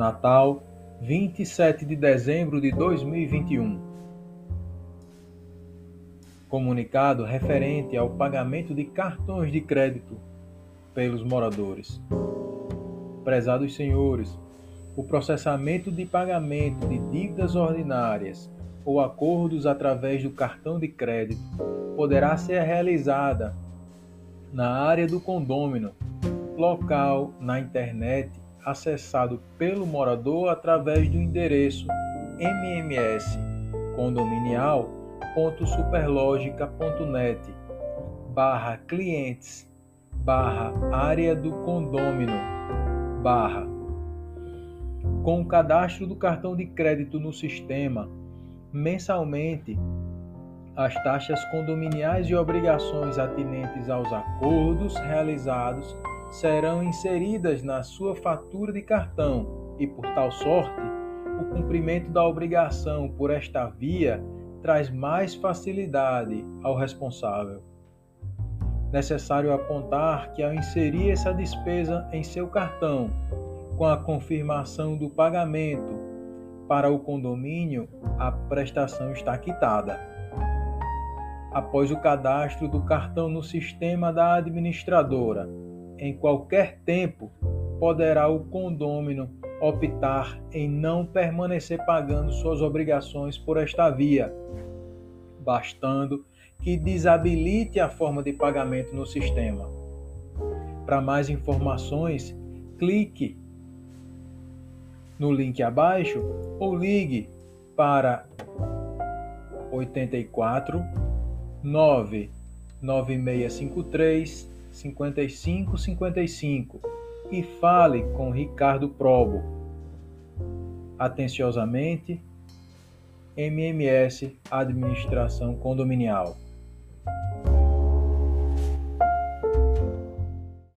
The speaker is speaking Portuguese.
Natal, 27 de dezembro de 2021. Comunicado referente ao pagamento de cartões de crédito pelos moradores. Prezados senhores, o processamento de pagamento de dívidas ordinárias ou acordos através do cartão de crédito poderá ser realizada na área do condômino, local na internet acessado pelo morador através do endereço mms condominial.superlogica.net barra clientes barra área do condômino barra. Com o cadastro do cartão de crédito no sistema mensalmente as taxas condominiais e obrigações atinentes aos acordos realizados serão inseridas na sua fatura de cartão e, por tal sorte, o cumprimento da obrigação por esta via traz mais facilidade ao responsável. Necessário apontar que, ao inserir essa despesa em seu cartão, com a confirmação do pagamento para o condomínio, a prestação está quitada. Após o cadastro do cartão no sistema da administradora, em qualquer tempo, poderá o condômino optar em não permanecer pagando suas obrigações por esta via, bastando que desabilite a forma de pagamento no sistema. Para mais informações, clique no link abaixo ou ligue para 84 99653 5555 e fale com Ricardo Probo. Atenciosamente, MMS Administração Condominial.